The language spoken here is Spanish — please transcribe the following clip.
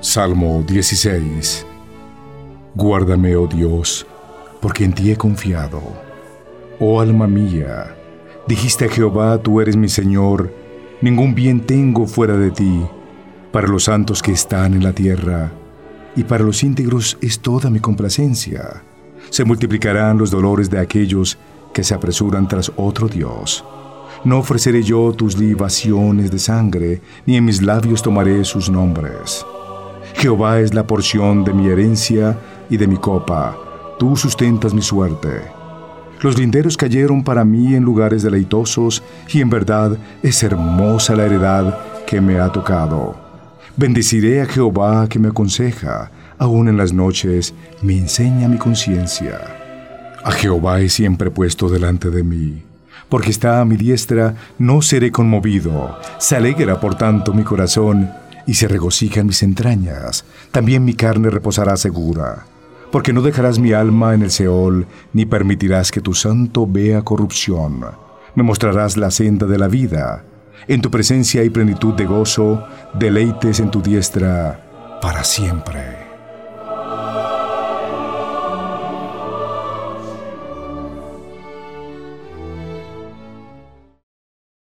Salmo 16 Guárdame, oh Dios, porque en ti he confiado. Oh alma mía, dijiste a Jehová, tú eres mi Señor, ningún bien tengo fuera de ti. Para los santos que están en la tierra, y para los íntegros es toda mi complacencia. Se multiplicarán los dolores de aquellos que se apresuran tras otro Dios. No ofreceré yo tus libaciones de sangre, ni en mis labios tomaré sus nombres. Jehová es la porción de mi herencia y de mi copa, tú sustentas mi suerte. Los linderos cayeron para mí en lugares deleitosos, y en verdad es hermosa la heredad que me ha tocado. Bendeciré a Jehová que me aconseja, aún en las noches me enseña mi conciencia. A Jehová he siempre puesto delante de mí, porque está a mi diestra, no seré conmovido. Se alegra por tanto mi corazón, y se regocijan mis entrañas, también mi carne reposará segura, porque no dejarás mi alma en el Seol, ni permitirás que tu santo vea corrupción. Me mostrarás la senda de la vida. En tu presencia hay plenitud de gozo, deleites en tu diestra para siempre.